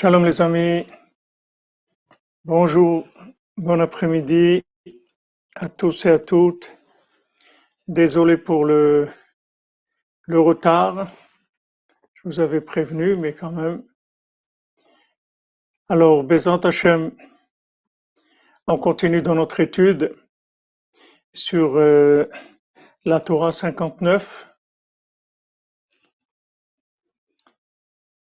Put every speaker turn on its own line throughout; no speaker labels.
Shalom les amis, bonjour, bon après-midi à tous et à toutes. Désolé pour le, retard, je vous avais prévenu, mais quand même. Alors, Bezant Hashem, on continue dans notre étude sur euh, la Torah 59.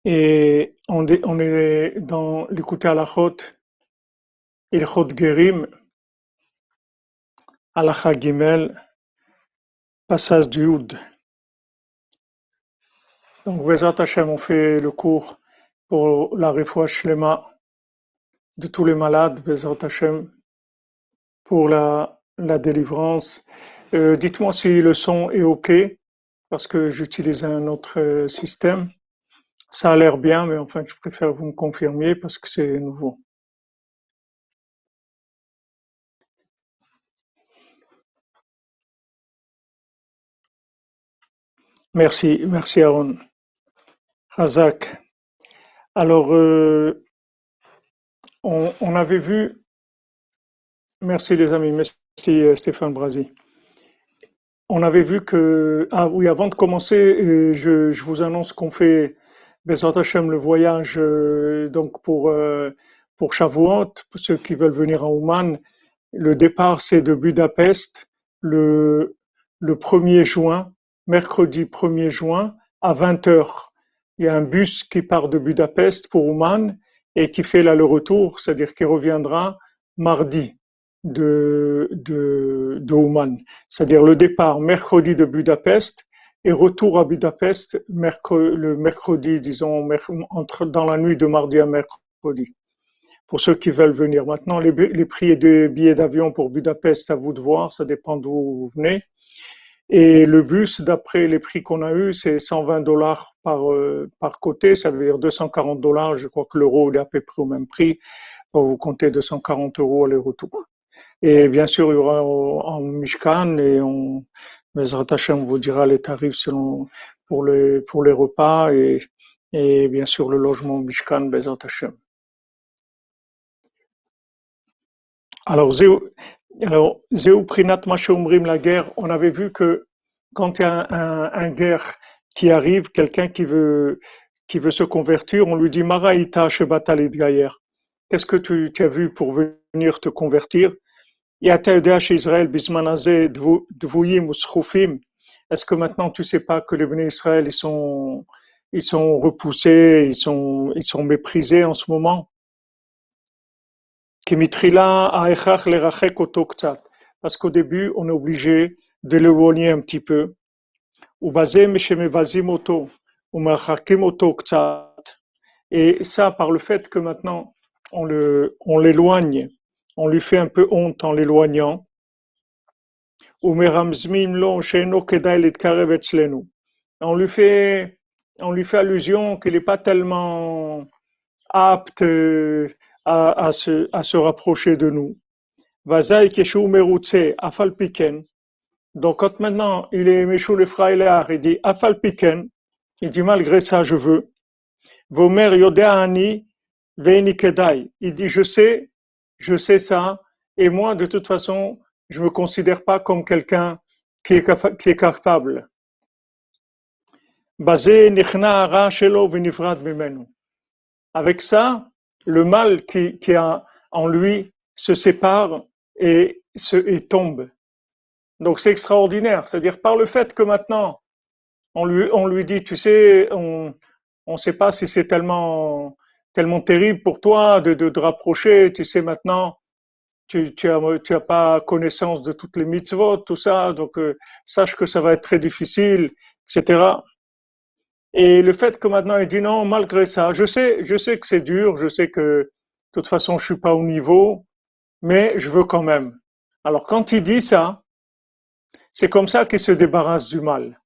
Et on, est dans l'écouter à la chôte, Ilchot Gerim, Alacha Gimel, passage du Houd. Donc, Bezat Hashem, on fait le cours pour la refoua shlema de tous les malades, Bezat Hashem, pour la, la délivrance. Euh, Dites-moi si le son est OK, parce que j'utilise un autre euh, système. Ça a l'air bien, mais enfin, je préfère vous me confirmiez parce que c'est nouveau. Merci, merci Aaron. Razak. Alors, euh, on, avait vu, merci les amis, merci euh, Stéphane Brasi. On avait vu que, ah oui, avant de commencer, euh, je vous annonce qu'on fait Bezat Hashem, le voyage euh, donc pour, euh, pour Shavuot, pour ceux qui veulent venir à Ouman, le départ c'est de Budapest le, le 1er juin, mercredi 1er juin à 20h. Il y a un bus qui part de Budapest pour Ouman et qui fait l'aller-retour, c'est-à-dire qu'il reviendra mardi de, de, de Ouman. C'est-à-dire le départ mercredi de Budapest et retour à Budapest le mercredi, disons, entre, dans la nuit de mardi à mercredi. Pour ceux qui veulent venir. Maintenant, les, prix des billets d'avion pour Budapest, à vous de voir, ça dépend d'où vous venez. Et le bus, d'après les prix qu'on a eus, c'est 120 dollars par, euh, par côté, ça veut dire 240 dollars. Je crois que l'euro est à peu près au même prix. Donc, vous comptez 240 euros aller-retour. Et bien sûr, il y aura en Mishkan et on, mais Hashem vous dira les tarifs selon, pour, les, pour les repas et, et bien sûr le logement Mishkan Bezat Hashem. Alors, alors, Prinat la guerre, on avait vu que quand il y a un, un, guerre qui arrive, quelqu'un qui veut, qui veut se convertir, on lui dit Maraïta Shebatalid Gayer. Qu'est-ce que tu, tu as vu pour venir te convertir? Est-ce que maintenant tu sais pas que les bénis Israël ils sont ils sont repoussés, ils sont ils sont méprisés en ce moment? Parce qu'au début, on est obligé de l'éloigner un petit peu. Et ça, par le fait que maintenant, on l'éloigne on lui fait un peu honte en l'éloignant. On lui fait, on lui fait allusion qu'il n'est pas tellement apte euh, à, se, à se rapprocher de nous. Donc quand maintenant il est Meshou le il dit il dit malgré ça je veux. Veini Kedai, il dit je sais je sais ça, et moi, de toute façon, je me considère pas comme quelqu'un qui est, capable. Avec ça, le mal qui, qui a en lui se sépare et, se, et tombe. Donc c'est extraordinaire. C'est-à-dire par le fait que maintenant, on lui, on lui dit, tu sais, on ne sait pas si c'est tellement tellement terrible pour toi de, de, rapprocher. Tu sais maintenant, tu, tu, tu as pas connaissance de toutes les mitzvot, tout ça, donc euh, sache que ça va être très difficile, etc. Et le fait que maintenant il dit non, malgré ça, je sais, je sais que c'est dur, je sais que de toute façon je suis pas au niveau, mais je veux quand même. Alors quand il dit ça, c'est comme ça qu'il se débarrasse du mal.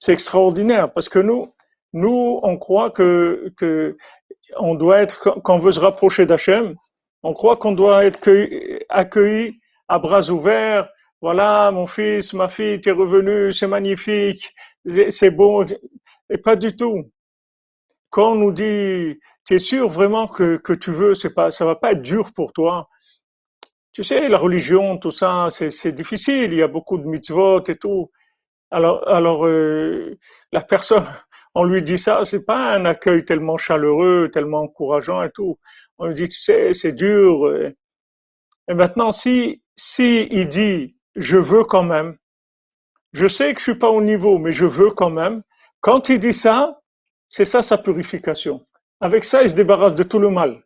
C'est extraordinaire parce que nous, nous, on croit que, que on doit être, quand on veut se rapprocher d'Hachem, on croit qu'on doit être accueilli à bras ouverts. Voilà, mon fils, ma fille, tu es revenu, c'est magnifique, c'est bon. Et pas du tout. Quand on nous dit tu es sûr vraiment que, que tu veux, c'est pas, ça va pas être dur pour toi. Tu sais, la religion, tout ça, c'est difficile. Il y a beaucoup de mitzvot et tout. Alors, alors euh, la personne, on lui dit ça, c'est pas un accueil tellement chaleureux, tellement encourageant et tout. On lui dit, tu sais, c'est dur. Et maintenant, si, si il dit, je veux quand même, je sais que je suis pas au niveau, mais je veux quand même. Quand il dit ça, c'est ça sa purification. Avec ça, il se débarrasse de tout le mal.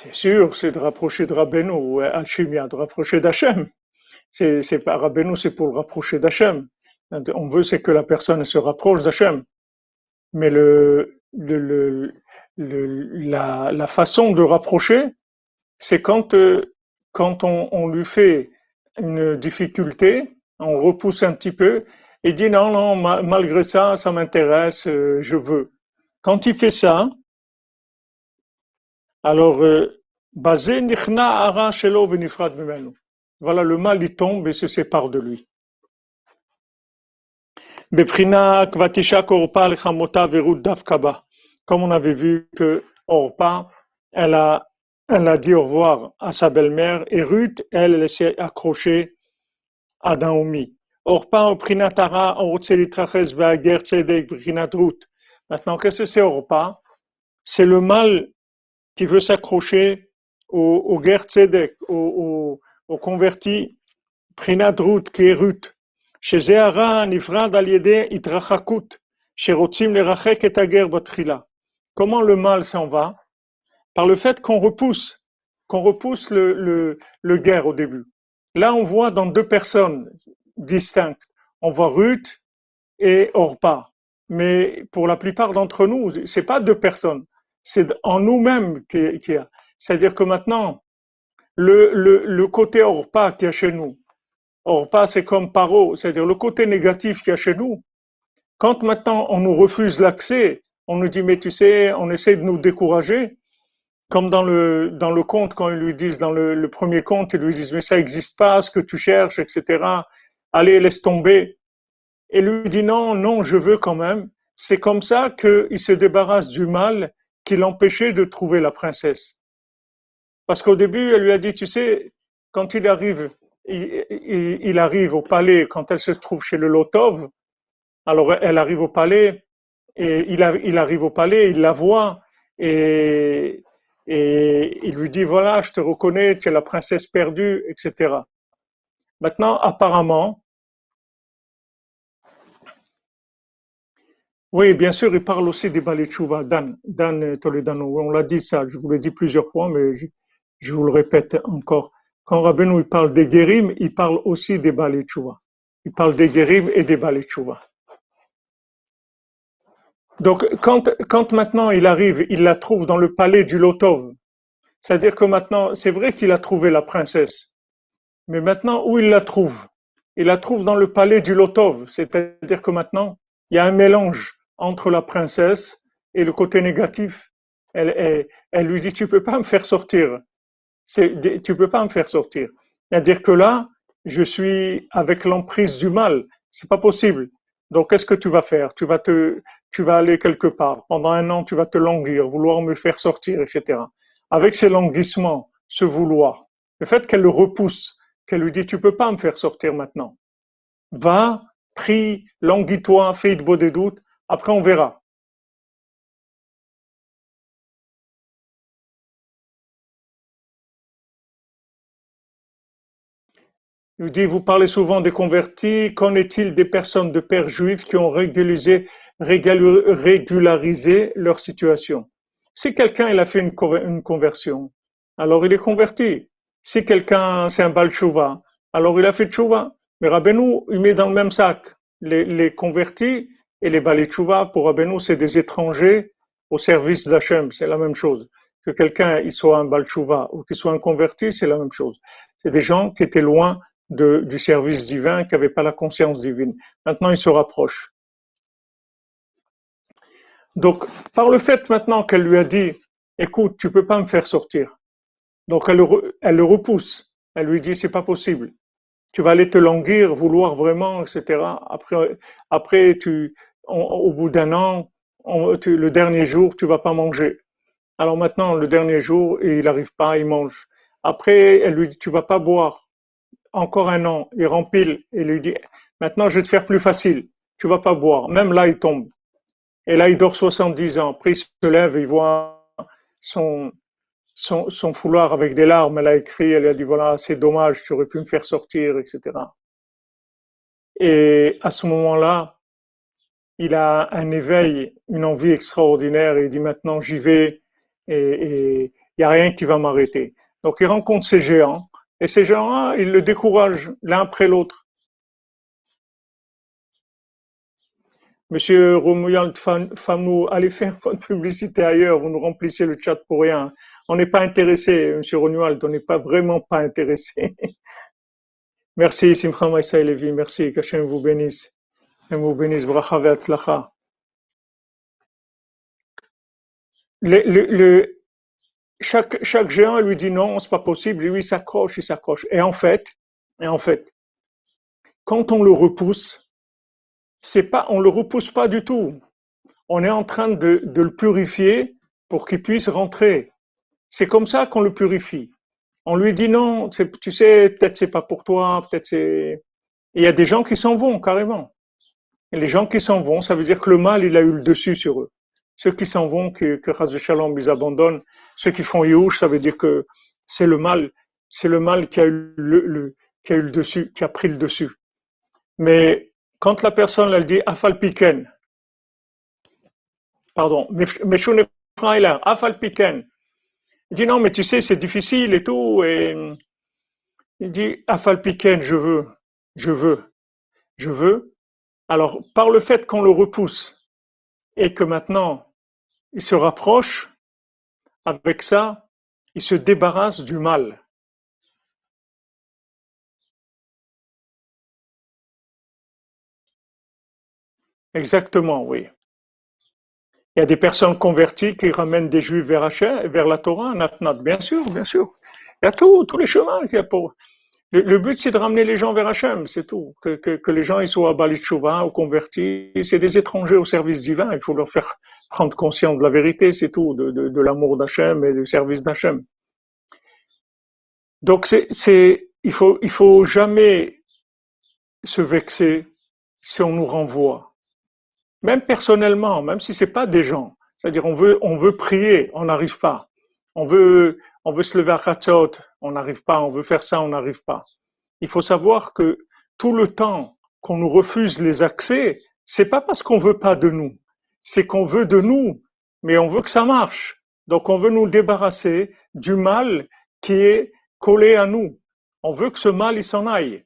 C'est sûr, c'est de rapprocher de Rabbeinu, Alchimia, de rapprocher d'Hachem. C'est, c'est pas Rabbeinu, c'est pour le rapprocher d'Hachem. On veut, c'est que la personne se rapproche d'Hachem. Mais le, le, le, la, la, façon de rapprocher, c'est quand, euh, quand on, on, lui fait une difficulté, on repousse un petit peu et dit non, non, malgré ça, ça m'intéresse, euh, je veux. Quand il fait ça, alors, euh, voilà, le mal il tombe et se sépare de lui. Comme on avait vu que Orpa, elle a, dit au revoir à sa belle-mère et Ruth, elle, elle s'est accrochée à Naomi. Orpa, Prinatara, Maintenant, qu'est-ce que c'est Orpa? C'est le mal qui veut s'accrocher au, au Ger Tzedek, au, au, au converti Prinadrut, qui est Ruth. Chez Zéhara, Nifrad Aliede Itrachakut, chez Rotzim Lerachek et Ager Batrila. Comment le mal s'en va? Par le fait qu'on repousse, qu'on repousse le guerre au début. Là, on voit dans deux personnes distinctes. On voit Ruth et Orpa. Mais pour la plupart d'entre nous, c'est pas deux personnes c'est en nous-mêmes qu'il y a. C'est-à-dire que maintenant, le, le, le côté Orpa qu'il y a chez nous, Orpa c'est comme paro, c'est-à-dire le côté négatif qu'il y a chez nous, quand maintenant on nous refuse l'accès, on nous dit mais tu sais, on essaie de nous décourager, comme dans le dans le conte quand ils lui disent dans le, le premier conte ils lui disent mais ça n'existe pas ce que tu cherches etc. Allez laisse tomber. Et lui dit non non je veux quand même. C'est comme ça qu'il se débarrasse du mal qui l'empêchait de trouver la princesse. Parce qu'au début, elle lui a dit, tu sais, quand il arrive, il, arrive au palais, quand elle se trouve chez le Lotov, alors elle arrive au palais, et il, arrive au palais, il la voit, et, et il lui dit, voilà, je te reconnais, tu es la princesse perdue, etc. Maintenant, apparemment, Oui, bien sûr, il parle aussi des balais Dan, Dan Toledano. On l'a dit ça, je vous l'ai dit plusieurs fois, mais je, vous le répète encore. Quand Rabbeinu il parle des guérim, il parle aussi des balais Il parle des guérim et des balais Donc, quand, quand maintenant il arrive, il la trouve dans le palais du Lotov. C'est-à-dire que maintenant, c'est vrai qu'il a trouvé la princesse. Mais maintenant, où il la trouve? Il la trouve dans le palais du Lotov. C'est-à-dire que maintenant, il y a un mélange entre la princesse et le côté négatif. Elle, lui dit, tu peux pas me faire sortir. C'est, tu peux pas me faire sortir. C'est-à-dire que là, je suis avec l'emprise du mal. C'est pas possible. Donc, qu'est-ce que tu vas faire? Tu vas te, tu vas aller quelque part. Pendant un an, tu vas te languir, vouloir me faire sortir, etc. Avec ces languissements, ce vouloir, le fait qu'elle le repousse, qu'elle lui dit, tu peux pas me faire sortir maintenant. Va, prie, languis-toi, fais de beau des doutes, après, on verra. Il dit, vous parlez souvent des convertis. Qu'en est-il des personnes de pères juifs qui ont régularisé, leur situation? Si quelqu'un a fait une, conversion, alors il est converti. Si quelqu'un c'est un balchouva, alors il a fait tchouva. Mais Rabbeinu, il met dans le même sac les convertis et les Balitchouva, pour Rabbeinu, c'est des étrangers au service d'Hachem. C'est la même chose. Que quelqu'un soit un Balchouva ou qu'il soit un converti, c'est la même chose. C'est des gens qui étaient loin de, du service divin, qui n'avaient pas la conscience divine. Maintenant, ils se rapprochent. Donc, par le fait maintenant qu'elle lui a dit, écoute, tu peux pas me faire sortir. Donc elle le, elle le repousse. Elle lui dit c'est pas possible. Tu vas aller te languir, vouloir vraiment, etc. Après, après tu, au bout d'un an, le dernier jour, tu vas pas manger. Alors maintenant, le dernier jour, il n'arrive pas, il mange. Après, elle lui dit, tu vas pas boire. Encore un an, il rempile et lui dit, maintenant je vais te faire plus facile. Tu vas pas boire. Même là, il tombe. Et là, il dort 70 ans. Après, il se lève, il voit son, son, son foulard avec des larmes. Elle a écrit, elle a dit, voilà, c'est dommage, tu aurais pu me faire sortir, etc. Et à ce moment-là, il a un éveil, une envie extraordinaire il dit maintenant j'y vais et il n'y a rien qui va m'arrêter. Donc il rencontre ces géants et ces géants-là, ils le découragent l'un après l'autre. Monsieur Romuald Famou, allez faire votre publicité ailleurs, vous nous remplissez le chat pour rien. On n'est pas intéressé, Monsieur Romuald, on n'est pas vraiment pas intéressé. merci, Simcha Maïsa Levi, merci, qu'Hachem vous bénisse. Et chaque, chaque géant lui dit non, c'est pas possible, lui il s'accroche, il s'accroche. Et en fait, et en fait, quand on le repousse, c'est pas, on le repousse pas du tout. On est en train de, de le purifier pour qu'il puisse rentrer. C'est comme ça qu'on le purifie. On lui dit non, tu sais, peut-être c'est pas pour toi, peut-être c'est. Il y a des gens qui s'en vont carrément. Les gens qui s'en vont, ça veut dire que le mal, il a eu le dessus sur eux. Ceux qui s'en vont, que, que Shalom, ils abandonnent. Ceux qui font Youch, ça veut dire que c'est le mal, c'est le mal qui a eu le, qui a eu le dessus, qui a pris le dessus. Mais quand la personne, elle dit Afalpiken, pardon, Meshune Afal Afalpiken, il dit non, mais tu sais, c'est difficile et tout, et il dit Afalpiken, je veux, je veux, je veux. Alors, par le fait qu'on le repousse et que maintenant il se rapproche, avec ça, il se débarrasse du mal. Exactement, oui. Il y a des personnes converties qui ramènent des juifs vers, vers la Torah, Natnat, bien sûr, bien sûr. Il y a tous les chemins qu'il y a pour. Le, but, c'est de ramener les gens vers Hachem, c'est tout. Que, les gens ils soient à ou convertis. C'est des étrangers au service divin. Il faut leur faire prendre conscience de la vérité, c'est tout, de l'amour d'Hachem et du service d'Hachem. Donc, c'est, il faut, il faut jamais se vexer si on nous renvoie. Même personnellement, même si c'est pas des gens. C'est-à-dire, on veut, on veut prier, on n'arrive pas. On veut, on veut se lever à Khatzot, on n'arrive pas, on veut faire ça, on n'arrive pas. Il faut savoir que tout le temps qu'on nous refuse les accès, c'est pas parce qu'on veut pas de nous, c'est qu'on veut de nous, mais on veut que ça marche. Donc on veut nous débarrasser du mal qui est collé à nous. On veut que ce mal il s'en aille.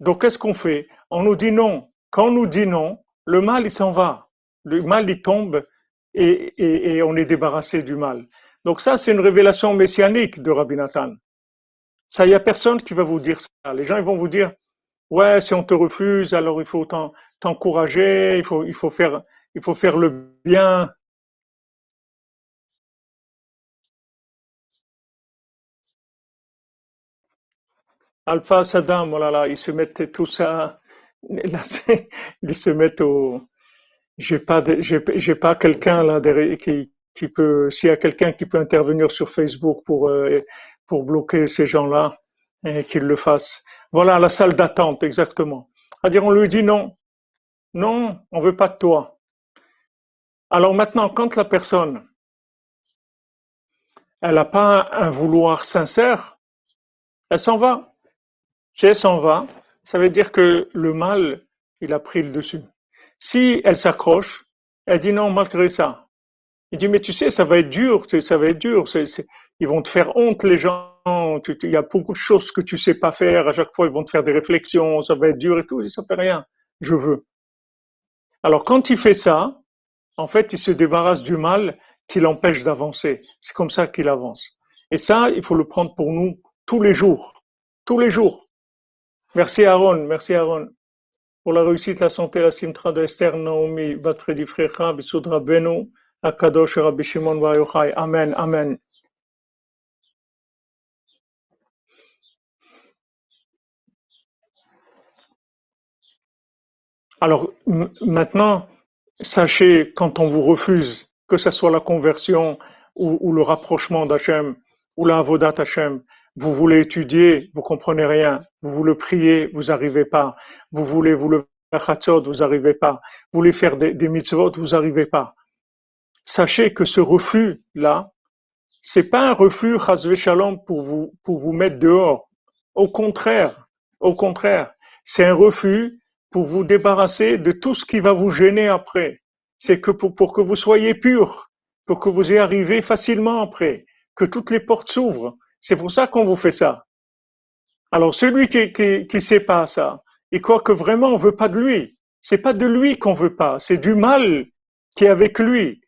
Donc qu'est-ce qu'on fait? On nous dit non. Quand on nous dit non, le mal il s'en va. Le mal il tombe et, et on est débarrassé du mal. Donc ça, c'est une révélation messianique de Rabbi Nathan. Ça, il n'y a personne qui va vous dire ça. Les gens ils vont vous dire, ouais, si on te refuse, alors il faut t'encourager, il faut, il faut faire, il faut faire le bien. Alpha Saddam, oh là là, ils se mettent tout ça, là, ils se mettent au, j'ai pas, j'ai pas quelqu'un là qui, qui peut, s'il y a quelqu'un qui peut intervenir sur Facebook pour, euh, pour bloquer ces gens-là, qu'il le fasse. Voilà la salle d'attente, exactement. On lui dit non, non, on veut pas de toi. Alors maintenant, quand la personne, elle n'a pas un vouloir sincère, elle s'en va. Si elle s'en va, ça veut dire que le mal, il a pris le dessus. Si elle s'accroche, elle dit non malgré ça, il dit, mais tu sais, ça va être dur, ça va être dur. ils vont te faire honte, les gens. il y a beaucoup de choses que tu sais pas faire. À chaque fois, ils vont te faire des réflexions. Ça va être dur et tout. Dit, ça fait rien. Je veux. Alors, quand il fait ça, en fait, il se débarrasse du mal qui l'empêche d'avancer. C'est comme ça qu'il avance. Et ça, il faut le prendre pour nous tous les jours. Tous les jours. Merci Aaron. Merci Aaron. Pour la réussite, la santé, la simtra de Esther Naomi, Bat Fredi Frecha, Bisudra Beno, Rabbi Shimon Amen, Amen. Alors maintenant, sachez quand on vous refuse, que ce soit la conversion ou, le rapprochement d'Hachem ou la avodat Hachem, vous voulez étudier, vous comprenez rien, vous voulez prier, vous n'arrivez pas, vous voulez vous lever vous n'arrivez pas, vous voulez faire des, des mitzvot, vous n'arrivez pas. Sachez que ce refus-là, c'est pas un refus, pour vous, pour vous mettre dehors. Au contraire, au contraire, c'est un refus pour vous débarrasser de tout ce qui va vous gêner après. C'est que pour, que vous soyez pur, pour que vous y arrivez facilement après, que toutes les portes s'ouvrent. C'est pour ça qu'on vous fait ça. Alors celui qui, qui, qui sait pas ça, il croit que vraiment on veut pas de lui. C'est pas de lui qu'on veut pas, c'est du mal qui est avec lui.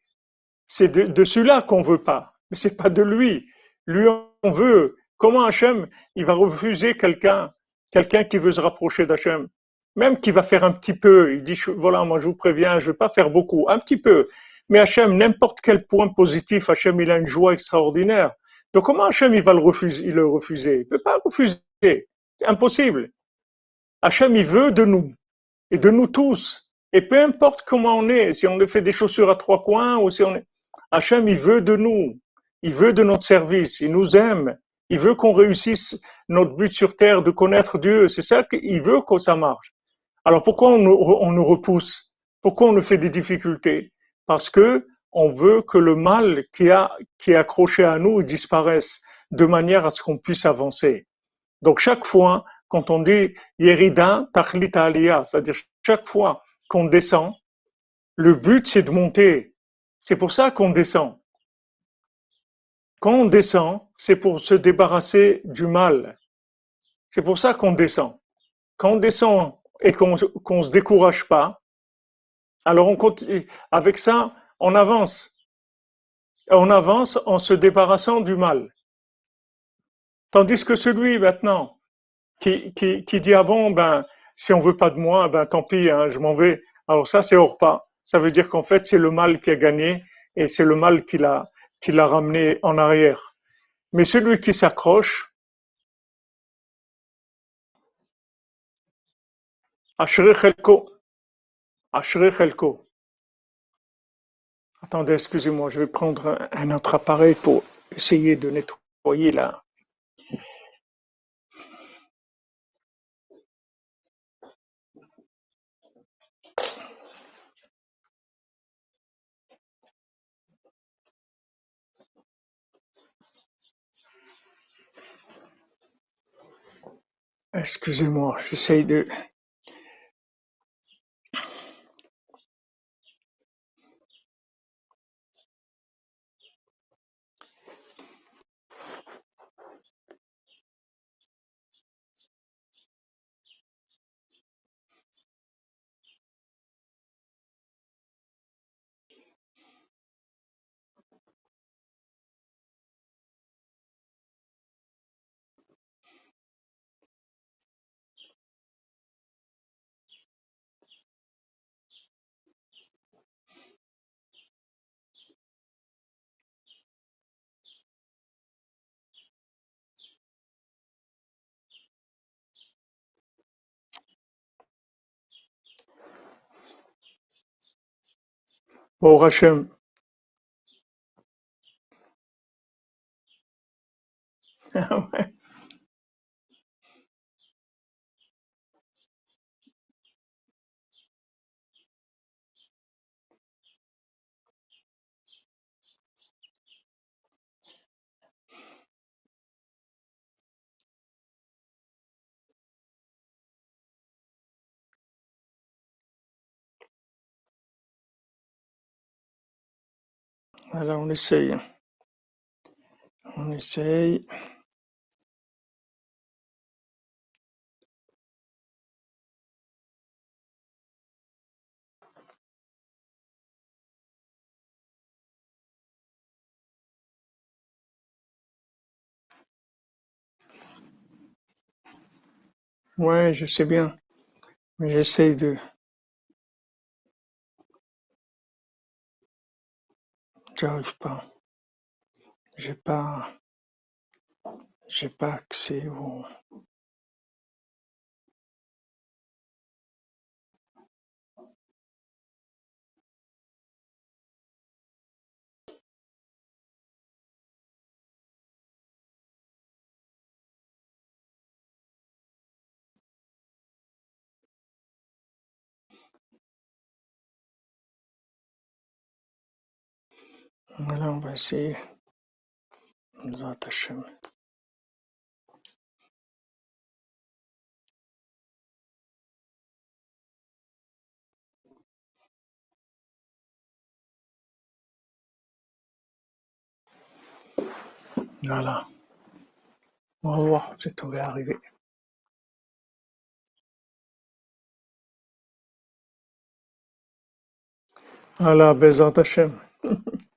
C'est de, de celui-là qu'on veut pas, mais c'est pas de lui. Lui, on veut. Comment Hachem, il va refuser quelqu'un, quelqu'un qui veut se rapprocher d'Hachem, même qui va faire un petit peu. Il dit, voilà, moi je vous préviens, je vais pas faire beaucoup, un petit peu. Mais Hachem, n'importe quel point positif, Hachem, il a une joie extraordinaire. Donc comment Hachem, il va le refuser, il le refuser? Il peut pas refuser. C'est impossible. Hachem, il veut de nous et de nous tous. Et peu importe comment on est, si on fait des chaussures à trois coins ou si on est, Hachem, il veut de nous. Il veut de notre service. Il nous aime. Il veut qu'on réussisse notre but sur terre de connaître Dieu. C'est ça qu'il veut que ça marche. Alors pourquoi on nous, repousse? Pourquoi on nous fait des difficultés? Parce que on veut que le mal qui, a, qui est accroché à nous disparaisse de manière à ce qu'on puisse avancer. Donc chaque fois, quand on dit Yerida Tachlit Aliyah, c'est-à-dire chaque fois qu'on descend, le but c'est de monter. C'est pour ça qu'on descend. Quand on descend, c'est pour se débarrasser du mal. C'est pour ça qu'on descend. Quand on descend et qu'on qu'on se décourage pas, alors on continue. Avec ça, on avance. On avance en se débarrassant du mal. Tandis que celui maintenant qui, dit ah bon ben si on veut pas de moi ben tant pis hein, je m'en vais. Alors ça c'est hors pas. Ça veut dire qu'en fait c'est le mal qui a gagné et c'est le mal qui l'a qui l'a ramené en arrière. Mais celui qui s'accroche. Attendez, excusez-moi, je vais prendre un, autre appareil pour essayer de nettoyer là. Excusez-moi, j'essaye de. Bon, Hachem, voilà, on essaye, on essaye. Ouais, je sais bien, mais j'essaye de. J'arrive pas. J'ai pas, j'ai pas accès au. Along by sea затишьем. Voilà. On va voir, peut-être on va arriver. Voilà, Bezant Hachem.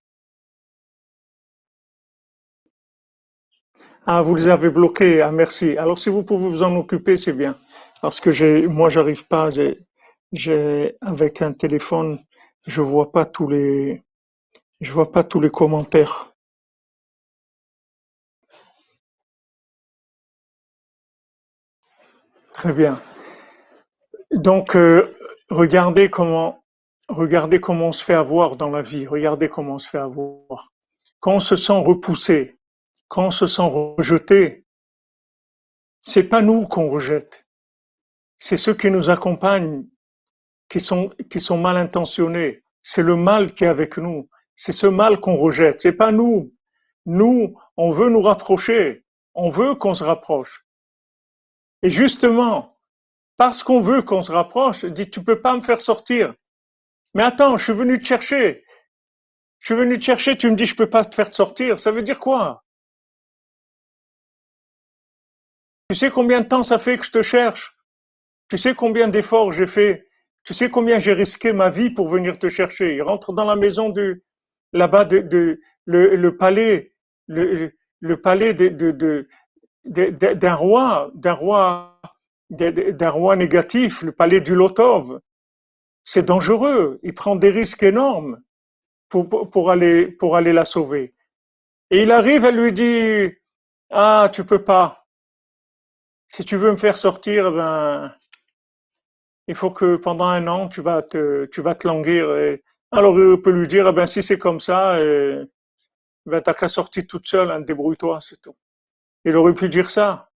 Ah, vous les avez bloqués. Ah, merci. Alors, si vous pouvez vous en occuper, c'est bien. Parce que j'ai, moi, j'arrive pas. Avec un téléphone, je vois pas tous les, vois pas tous les commentaires. Très bien. Donc, euh, regardez comment, regardez comment on se fait avoir dans la vie. Regardez comment on se fait avoir. Quand on se sent repoussé, quand on se sent rejeté, c'est pas nous qu'on rejette. C'est ceux qui nous accompagnent qui sont, qui sont mal intentionnés. C'est le mal qui est avec nous. C'est ce mal qu'on rejette. C'est pas nous. Nous, on veut nous rapprocher. On veut qu'on se rapproche. Et justement, parce qu'on veut qu'on se rapproche, dit tu peux pas me faire sortir. Mais attends, je suis venu te chercher. Je suis venu te chercher, tu me dis je peux pas te faire sortir. Ça veut dire quoi? Tu sais combien de temps ça fait que je te cherche? Tu sais combien d'efforts j'ai fait? Tu sais combien j'ai risqué ma vie pour venir te chercher? Il rentre dans la maison de, là-bas de, le, palais, le, palais d'un roi, d'un roi, d'un roi négatif, le palais du Lotov. C'est dangereux. Il prend des risques énormes pour, pour, pour aller, pour aller la sauver. Et il arrive, elle lui dit, ah, tu peux pas. Si tu veux me faire sortir, ben, il faut que pendant un an, tu vas te, tu vas te languir. Et... Alors, il peut lui dire, eh ben, si c'est comme ça, ben, t'as qu'à sortir toute seule, hein, débrouille-toi, c'est tout. Il aurait pu dire ça.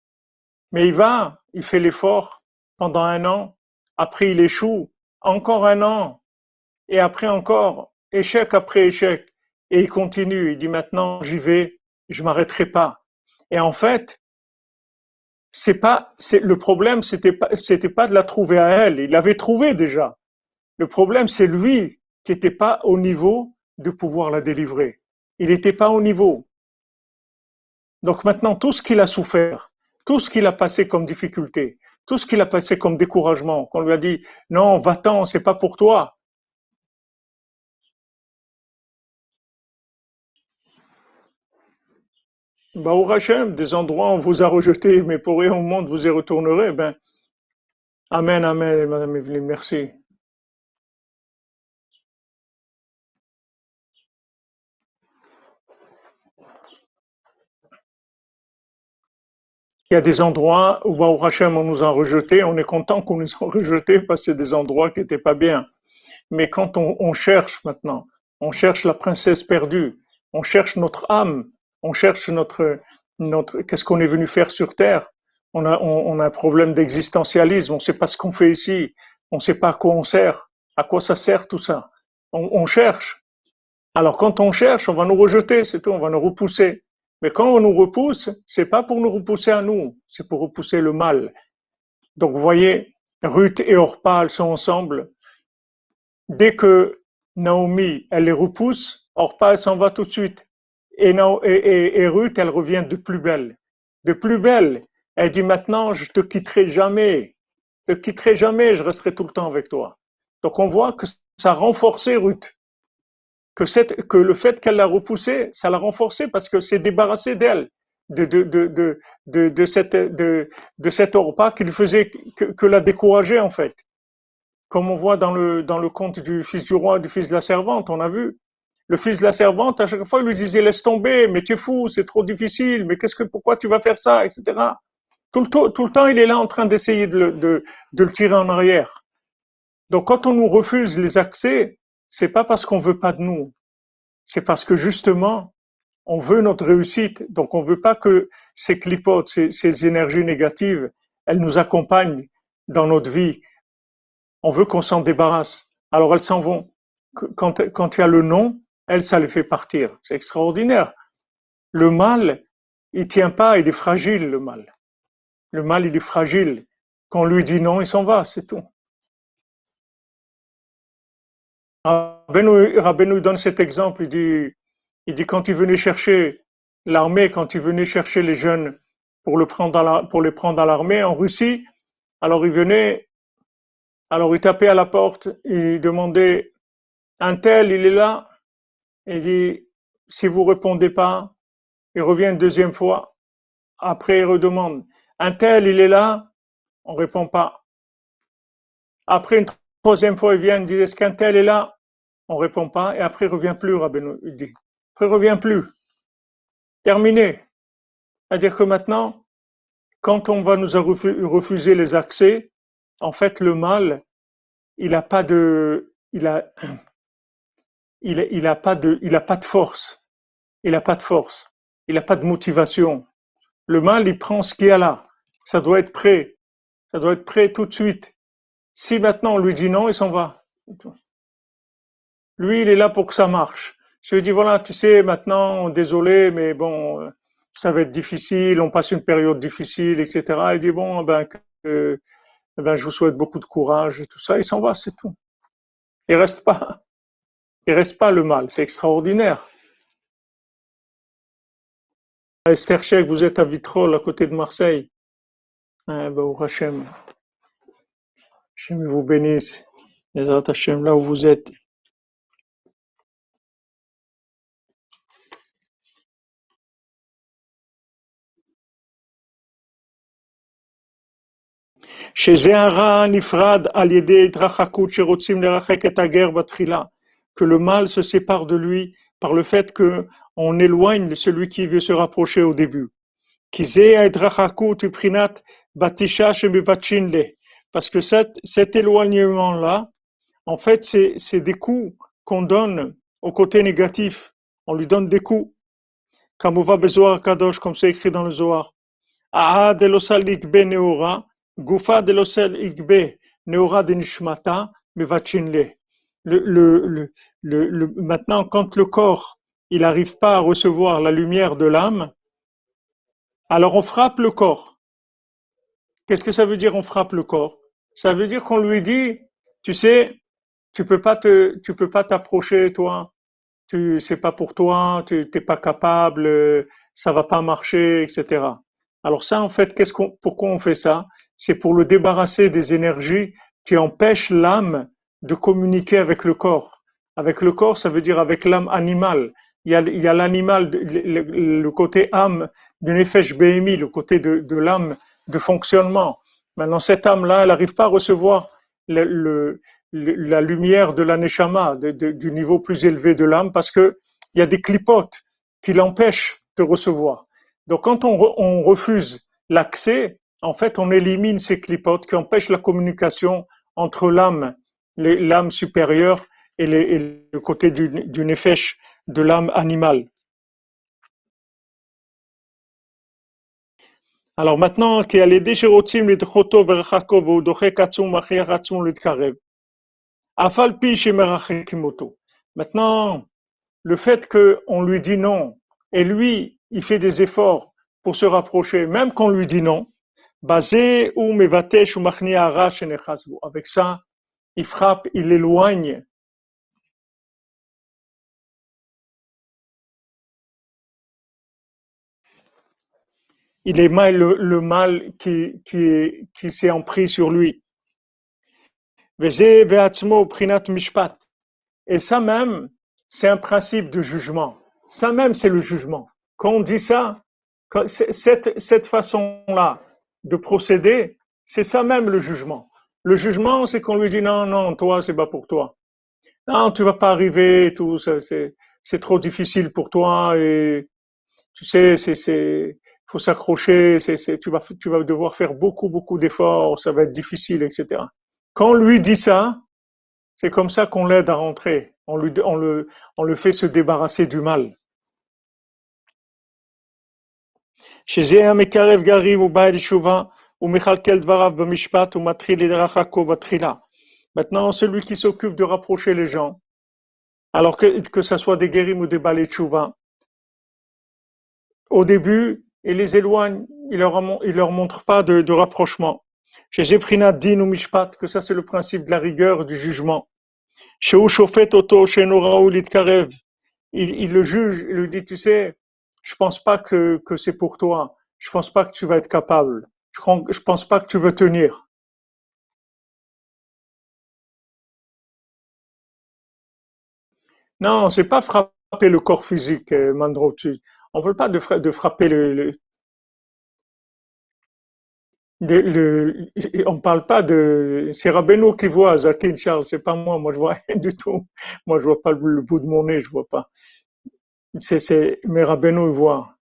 Mais il va, il fait l'effort pendant un an. Après, il échoue. Encore un an. Et après encore, échec après échec. Et il continue. Il dit maintenant, j'y vais, je m'arrêterai pas. Et en fait, c'est pas, c'est, le problème, c'était pas, c'était pas de la trouver à elle. Il l'avait trouvée déjà. Le problème, c'est lui qui n'était pas au niveau de pouvoir la délivrer. Il n'était pas au niveau. Donc maintenant, tout ce qu'il a souffert, tout ce qu'il a passé comme difficulté, tout ce qu'il a passé comme découragement, qu'on lui a dit, non, va-t'en, c'est pas pour toi. Hachem, des endroits où on vous a rejeté, mais pour rien au monde vous y retournerez, ben, amen, amen, madame Evelyne, merci. Il y a des endroits où, Hachem, on nous a rejetés, on est content qu'on nous a rejetés parce que c'est des endroits qui n'étaient pas bien. Mais quand on cherche maintenant, on cherche la princesse perdue, on cherche notre âme, on cherche notre, notre, qu'est-ce qu'on est venu faire sur Terre? On a, on, a un problème d'existentialisme, on ne sait pas ce qu'on fait ici, on ne sait pas à quoi on sert, à quoi ça sert tout ça? On, on cherche. Alors quand on cherche, on va nous rejeter, c'est tout, on va nous repousser. Mais quand on nous repousse, c'est pas pour nous repousser à nous, c'est pour repousser le mal. Donc vous voyez, Ruth et Orpa, elles sont ensemble, Dès que Naomi, elle les repousse, Orpa, elle s'en va tout de suite. Et, Nao- et, et- et Ruth, elle revient de plus belle. De plus belle. Elle dit maintenant, je te quitterai jamais. Je te quitterai jamais, je resterai tout le temps avec toi. Donc on voit que ça a renforcé Ruth. Que, cette, que le fait qu'elle l'a repoussée, ça l'a renforcé parce que c'est débarrassé d'elle. De, de, de, de, de, cette, de, de cet Orpa qui lui faisait, que, que la décourager en fait comme on voit dans le, dans le conte du fils du roi, du fils de la servante, on a vu. Le fils de la servante, à chaque fois, il lui disait, laisse tomber, mais tu es fou, c'est trop difficile, mais qu'est-ce que, pourquoi tu vas faire ça, etc. Tout le, temps, tout le temps, il est là en train d'essayer de, le- de, de le tirer en arrière. Donc, quand on nous refuse les accès, c'est pas parce qu'on veut pas de nous, c'est parce que justement, on veut notre réussite. Donc, on veut pas que ces clipotes, ces, ces énergies négatives, elles nous accompagnent dans notre vie on veut qu'on s'en débarrasse. Alors elles s'en vont. Quand, quand il y a le non, elle, ça les fait partir. C'est extraordinaire. Le mal, il tient pas, il est fragile, le mal. Le mal, il est fragile. Quand on lui dit non, il s'en va, c'est tout. Rabbeinu, donne cet exemple, il dit, il dit quand il venait chercher l'armée, quand il venait chercher les jeunes pour, le prendre pour les prendre dans l'armée en Russie, alors il venait, alors il tapait à la porte, il demandait, un tel, il est là, il dit, si vous répondez pas, il revient une deuxième fois, après il redemande, un tel, il est là, on répond pas. Après une troisième fois, il vient, il dit, est-ce qu'un tel est là? On répond pas, et après il revient plus, Rabbeinu, il dit. Après il revient plus. Terminé. C'est-à-dire que maintenant, quand on va nous refuser les accès, en fait, le mal, il n'a pas de, il a, il, il a pas de, il a pas de force. Il n'a pas de force. Il n'a pas de motivation. Le mal, il prend ce qu'il y a là. Ça doit être prêt. Ça doit être prêt tout de suite. Si maintenant on lui dit non, il s'en va. Lui, il est là pour que ça marche. Je lui dis voilà, tu sais, maintenant, désolé, mais bon, ça va être difficile, on passe une période difficile, etc. Il dit bon, ben, ben, je vous souhaite beaucoup de courage et tout ça. Il s'en va, c'est tout. Il reste pas, il reste pas le mal. C'est extraordinaire. Esther vous êtes à Vitrolles, à côté de Marseille. Ah, ben, Hachem. Hachem vous bénisse. Les Hachem, là où vous êtes. Que le mal se sépare de lui par le fait que on éloigne celui qui veut se rapprocher au début. Parce que cet, éloignement-là, en fait, c'est des coups qu'on donne au côté négatif. On lui donne des coups. Besoin Kadosh, comme c'est écrit dans le Zohar. Gufa l'osel igbe neura de nishmata mevachinle. Le, le, le, le, maintenant, quand le corps il n'arrive pas à recevoir la lumière de l'âme, alors on frappe le corps. Qu'est-ce que ça veut dire on frappe le corps? Ça veut dire qu'on lui dit, tu sais, tu peux pas te, tu peux pas t'approcher toi, tu c'est pas pour toi, tu t'es pas capable, ça va pas marcher, etc. Alors ça, en fait, qu'est-ce qu'on, pourquoi on fait ça? C'est pour le débarrasser des énergies qui empêchent l'âme de communiquer avec le corps. Avec le corps, ça veut dire avec l'âme animale. Il y a, l'animal, le, côté âme de Nefesh Behemi, le côté de, l'âme de fonctionnement. Maintenant, cette âme-là, elle n'arrive pas à recevoir le, la lumière de la Neshama, du niveau plus élevé de l'âme, parce que il y a des clipotes qui l'empêchent de recevoir. Donc, quand on refuse l'accès, en fait, on élimine ces clipotes qui empêchent la communication entre l'âme, l'âme supérieure et, le côté du, du nefesh de l'âme animale. Alors maintenant, Maintenant, le fait qu'on lui dit non, et lui, il fait des efforts pour se rapprocher, même qu'on lui dit non, avec ça, il frappe, il éloigne. Il est mal le, mal qui s'est empris sur lui. Et ça même, c'est un principe de jugement. Ça même, c'est le jugement. Quand on dit ça, cette, cette façon-là, de procéder, c'est ça même le jugement. Le jugement, c'est qu'on lui dit non, non, toi, c'est pas pour toi. Non, tu vas pas arriver, tout, c'est, trop difficile pour toi et tu sais, c'est, faut s'accrocher, tu vas, devoir faire beaucoup, beaucoup d'efforts, ça va être difficile, etc. Quand on lui dit ça, c'est comme ça qu'on l'aide à rentrer. On on le fait se débarrasser du mal. Maintenant, celui qui s'occupe de rapprocher les gens, Alors que, que ce soit des guérim ou des balais au début, il les éloigne, il leur, leur montre pas de, rapprochement. Chez Zeprina Din ou Mishpat, que ça c'est le principe de la rigueur du jugement. Chez Ushofet Oto, chez Noraoul Karev, il, il le juge, il lui dit, tu sais, je pense pas que, que c'est pour toi. Je pense pas que tu vas être capable. Je, pense pas que tu veux tenir. Non, c'est pas frapper le corps physique, euh, Mandro. On ne veut pas de, frapper le, on parle pas de, c'est Rabbeinu qui voit, Zakin Charles, c'est pas moi, moi je vois rien du tout. Moi je vois pas le, bout de mon nez, je vois pas. C'est, mais Rabbeinu il voit.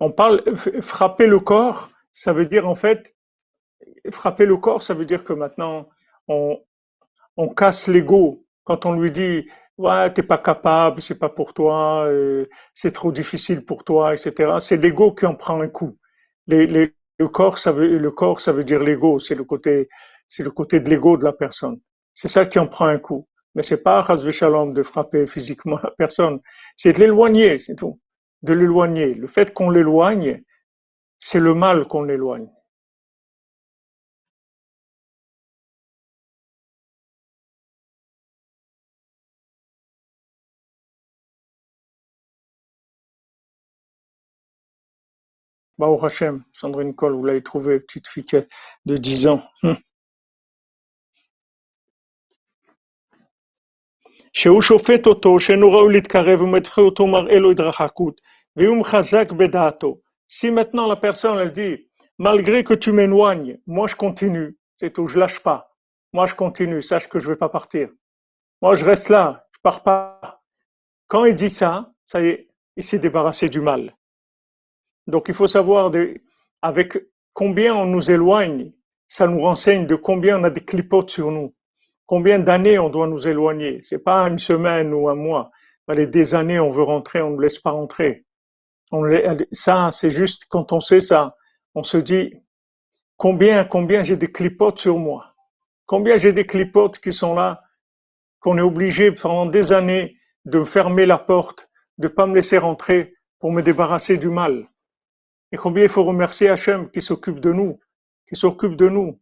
On parle, frapper le corps, ça veut dire en fait, frapper le corps, ça veut dire que maintenant, on, on casse l'ego. Quand on lui dit, ouais, t'es pas capable, c'est pas pour toi, euh, c'est trop difficile pour toi, etc. C'est l'ego qui en prend un coup. Les, les, le corps, ça veut, le corps, ça veut dire l'ego. C'est le côté, c'est le côté de l'ego de la personne. C'est ça qui en prend un coup. Mais c'est pas Shalom de frapper physiquement la personne. C'est de l'éloigner, c'est tout De l'éloigner. Le fait qu'on l'éloigne, c'est le mal qu'on l'éloigne. Baruch Hashem, Sandrine Cole, vous l'avez trouvé, petite fille de 10 ans. Hum. שהוא שופט אותו, שאינו ראוי להתקרב ומדחה אותו, מראה לו התרחקות, והוא מחזק בדעתו. Si maintenant la personne, elle dit, malgré que tu m'éloignes, moi je continue, c'est tout, je lâche pas. Moi je continue, sache que je vais pas partir. Moi je reste là, je pars pas. Quand il dit ça, ça y est, il s'est débarrassé du mal. Donc il faut savoir de, avec combien on nous éloigne, ça nous renseigne de combien on a des clipotes sur nous, combien d'années on doit nous éloigner? C'est pas une semaine ou un mois, mais des années on veut rentrer, on ne laisse pas rentrer. Ça, c'est juste quand on sait ça, on se dit combien, combien j'ai des clipotes sur moi, combien j'ai des clipotes qui sont là, qu'on est obligé pendant des années de fermer la porte, de pas me laisser rentrer pour me débarrasser du mal. Et combien il faut remercier Hachem qui s'occupe de nous, qui s'occupe de nous.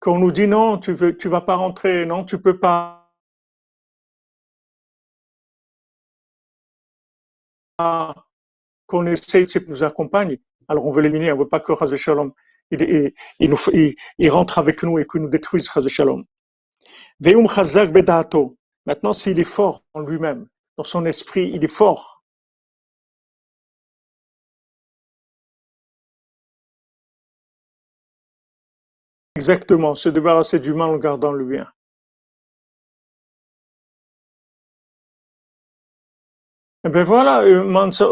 Qu'on nous dit non, tu veux, tu vas pas rentrer, non, tu peux pas. Qu'on essaye de nous accompagner. Alors on veut l'éliminer, on veut pas que Shalom, il, il, il, rentre avec nous et qu'il nous détruise Shalom. Veum Chazak Bedato. Maintenant, s'il est fort en lui-même, dans son esprit, il est fort. Exactement, se débarrasser du mal en gardant le bien. Eh bien voilà, euh, Mansa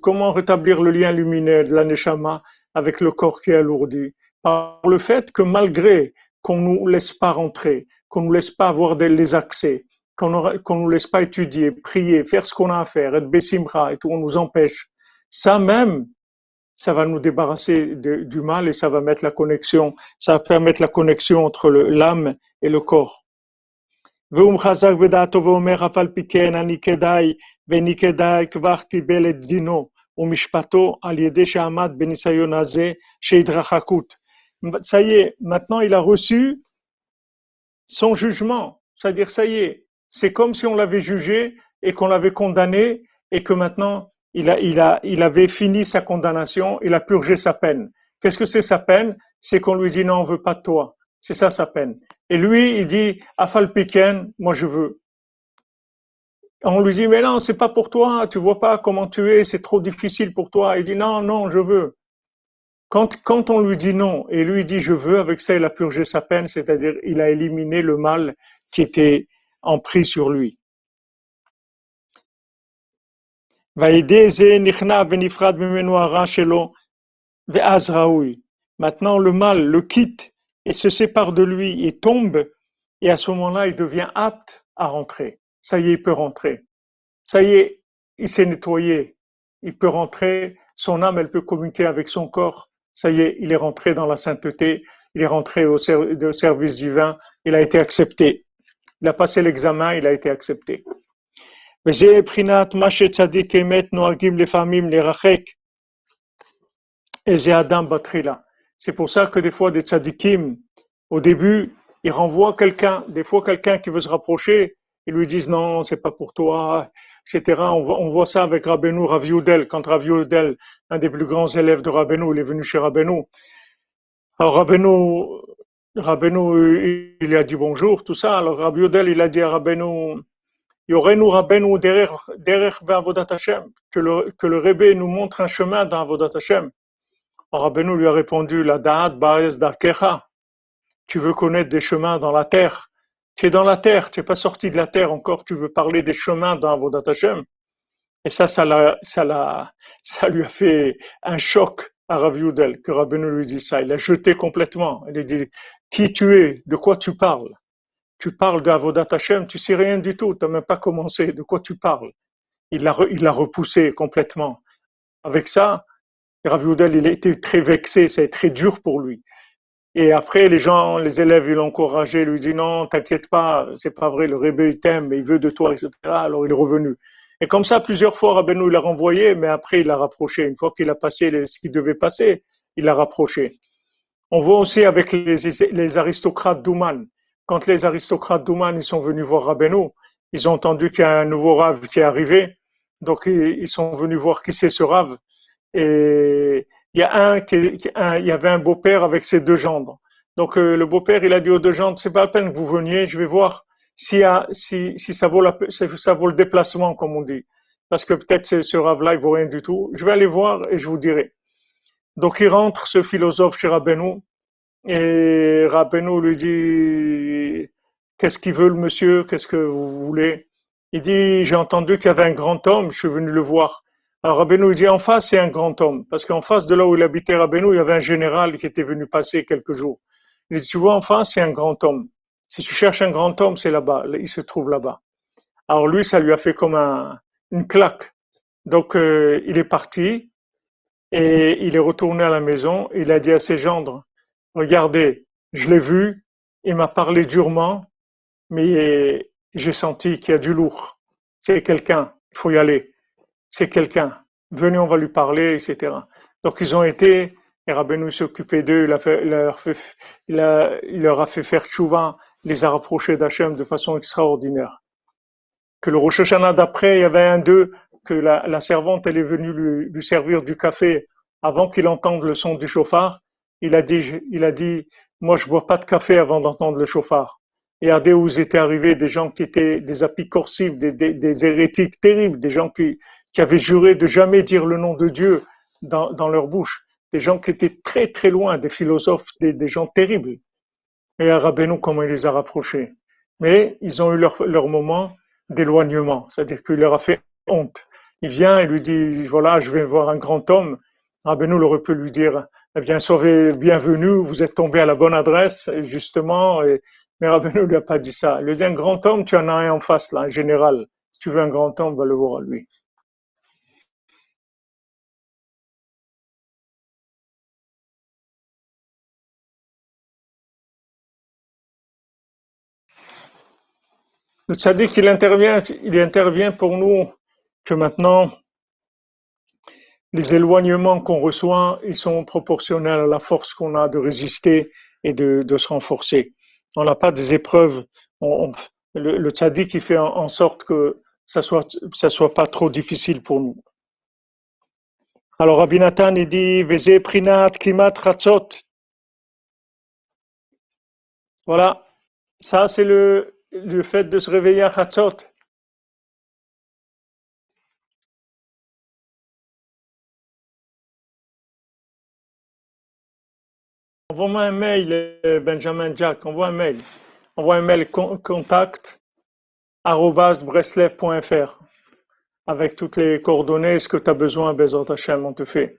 comment rétablir le lien lumineux de la Neshama avec le corps qui est alourdi Par le fait que malgré qu'on ne nous laisse pas rentrer, qu'on ne nous laisse pas avoir les accès, qu'on ne nous laisse pas étudier, prier, faire ce qu'on a à faire, être bessimra et tout, on nous empêche. Ça même, ça va nous débarrasser du mal et ça va mettre la connexion, ça va permettre la connexion entre l'âme et le corps. Ça y est, maintenant il a reçu son jugement. C'est-à-dire, ça y est, c'est comme si on l'avait jugé et qu'on l'avait condamné et que maintenant il, a, il, a, il avait fini sa condamnation, il a purgé sa peine. Qu'est-ce que c'est sa peine? C'est qu'on lui dit non, on veut pas de toi. C'est ça sa peine. Et lui, il dit Afal Piken, moi je veux. On lui dit mais non, c'est pas pour toi, tu vois pas comment tu es, c'est trop difficile pour toi. Il dit non, non, je veux. Quand, on lui dit non et lui dit je veux, avec ça il a purgé sa peine, c'est-à-dire il a éliminé le mal qui était en pris sur lui. Maintenant, le mal le quitte et se sépare de lui et tombe, et à ce moment-là, il devient apte à rentrer. Ça y est, il peut rentrer. Ça y est, il s'est nettoyé. Il peut rentrer. Son âme, elle peut communiquer avec son corps ça y est, il est rentré dans la sainteté, il est rentré au, service divin, il a été accepté. Il a passé l'examen, il a été accepté. C'est pour ça que des fois des tzadikim, au début, ils renvoient quelqu'un, des fois quelqu'un qui veut se rapprocher, ils lui disent non, c'est pas pour toi, etc. On voit, ça avec Rabbeinu Rav Quand Rav un des plus grands élèves de Rabbeinu, il est venu chez Rabbeinu. Alors Rabbeinu, Rabbeinu, il a dit bonjour, tout ça. Alors Rav il a dit à Rabbeinu, y aurait nous Rabbeinu derrière, derrière Avodat Hashem, que le, que le Rebbe nous montre un chemin dans Avodat Hashem. Rabbeinu lui a répondu, la Da'at Ba'ez Darkecha. Tu veux connaître des chemins dans la terre tu es dans la terre, tu n'es pas sorti de la terre encore, tu veux parler des chemins dans Avodat Hashem. Et ça, ça, ça, ça lui a fait un choc à Rav Yudel, que Rabbeinu lui dit ça. Il a jeté complètement. Il a dit, qui tu es? De quoi tu parles? Tu parles d'Avodat Hashem, tu sais rien du tout, tu n'as même pas commencé. De quoi tu parles? Il l'a il a repoussé complètement. Avec ça, Rav Yudel, il a été très vexé, c'est très dur pour lui. Et après, les gens, les élèves, ils l'ont encouragé, lui dit non, t'inquiète pas, c'est pas vrai, le Rebbe, il t'aime, il veut de toi, etc. Alors il est revenu. Et comme ça, plusieurs fois, Rabbeinu l'a renvoyé, mais après, il l'a rapproché. Une fois qu'il a passé ce qu'il devait passer, il l'a rapproché. On voit aussi avec les, aristocrates d'Ouman. Quand les aristocrates d'Ouman, ils sont venus voir Rabbeinu, ils ont entendu qu'il y a un nouveau rave qui est arrivé. Donc, ils sont venus voir qui c'est ce rave. Et il y avait un beau-père avec ses deux gendres. Donc euh, le beau-père, il a dit aux deux gendres, c'est pas la peine que vous veniez, je vais voir si, ça, vaut le déplacement, comme on dit. Parce que peut-être ce rave-là, il vaut rien du tout. Je vais aller voir et je vous dirai. Donc il rentre, ce philosophe, chez Rabbeinu, et Rabbeinu lui dit, qu'est-ce qu'il veut monsieur, qu'est-ce que vous voulez? Il dit, j'ai entendu qu'il y avait un grand homme, je suis venu le voir. Alors Rabbeinu dit en face, c'est un grand homme, parce qu'en face de là où il habitait Rabbeinu, il y avait un général qui était venu passer quelques jours. Il dit, tu vois, en face, c'est un grand homme. Si tu cherches un grand homme, c'est là-bas, il se trouve là-bas. Alors lui, ça lui a fait comme un, une claque. Donc euh, il est parti et il est retourné à la maison. Il a dit à ses gendres, regardez, je l'ai vu, il m'a parlé durement, mais j'ai senti qu'il y a du lourd. C'est quelqu'un, il faut y aller c'est quelqu'un. Venez, on va lui parler, etc. Donc ils ont été, et Rabbeinu s'est occupé d'eux, il, leur a, fait faire tchouva, les a rapprochés d'Hachem de façon extraordinaire. Que le Rosh Hashanah d'après, il y avait un d'eux, que la, servante, elle est venue lui, servir du café avant qu'il entende le son du chauffard. Il a dit, il a dit, moi je bois pas de café avant d'entendre le chauffard. Et à où étaient arrivés des gens qui étaient des apicorsifs, des, des hérétiques terribles, des gens qui, qui avaient juré de jamais dire le nom de Dieu dans, dans leur bouche, des gens qui étaient très très loin, des philosophes, des, gens terribles. Et Rabbeinu, comment il les a rapprochés. Mais ils ont eu leur, leur moment d'éloignement, c'est-à-dire qu'il leur a fait honte. Il vient et lui dit, voilà, je vais voir un grand homme. Rabbeinu aurait pu lui dire, eh bien, sauvez, bienvenue, vous êtes tombé à la bonne adresse, justement. Mais Rabbeinu ne lui a pas dit ça. Il lui dit, un grand homme, tu en as un en face, là, un général. Si tu veux un grand homme, va le voir à lui. Le tzaddik, il intervient, il intervient pour nous que maintenant, les éloignements qu'on reçoit, ils sont proportionnels à la force qu'on a de résister et de, se renforcer. On n'a pas des épreuves. Le, le il fait en, sorte que ça soit, ça soit pas trop difficile pour nous. Alors, Rabbi Nathan, il dit, Veze prinat kimat ratzot. Voilà. Ça, c'est le, le fait de se réveiller à Chatzot. Envoie-moi un mail, euh, Benjamin Jack, envoie un mail. Envoie un mail contact avec toutes les coordonnées, ce que tu as besoin, Bezot Hashem, on te fait.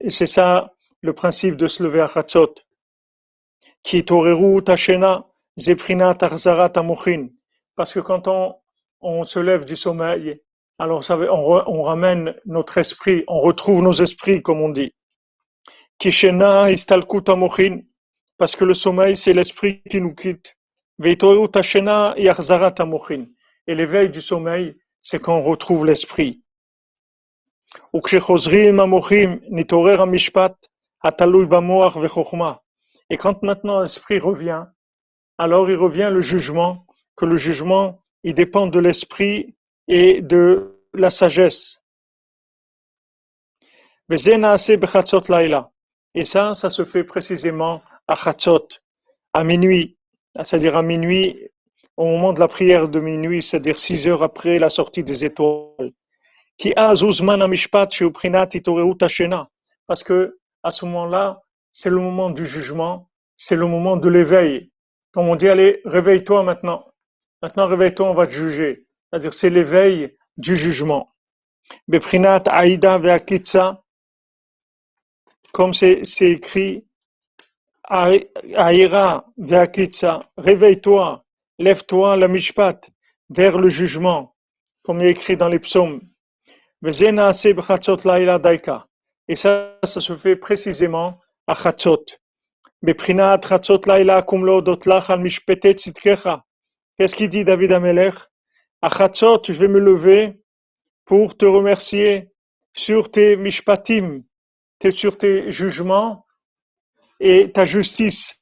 Et c'est ça le principe de se lever à Chatzot qui Torérou Tachena, Zeprina Tarzara Tamochin. Parce que quand on, on, se lève du sommeil, alors ça, on, re, on, ramène notre esprit, on retrouve nos esprits, comme on dit. Kishena Istalku Tamochin. Parce que le sommeil, c'est l'esprit qui nous quitte. Veitoru Tachena Yarzara Tamochin. Et l'éveil du sommeil, c'est quand on retrouve l'esprit. Ukshechozrim Amochim Nitorer Amishpat Atalui Bamoach Vechokma. Et quand maintenant l'esprit revient, alors il revient le jugement, que le jugement, il dépend de l'esprit et de la sagesse. Et ça, ça se fait précisément à Chatzot, à minuit, c'est-à-dire à minuit, au moment de la prière de minuit, c'est-à-dire six heures après la sortie des étoiles. Qui Parce que à ce moment-là, c'est le moment du jugement, c'est le moment de l'éveil. Comme on dit, allez, réveille-toi maintenant. Maintenant, réveille-toi, on va te juger. C'est-à-dire, c'est l'éveil du jugement. Beprinat comme c'est écrit, Aïra Veakitsa, réveille-toi, lève-toi, la mishpat, vers le jugement, comme il est écrit dans les psaumes. Et ça, ça se fait précisément Beprinat chatzot laïla kum lo dotlach al mishpete tzitkecha. Qu'est-ce qu'il dit David Amelech À chatzot, je vais me lever pour te remercier sur tes mishpatim, sur tes jugements et ta justice.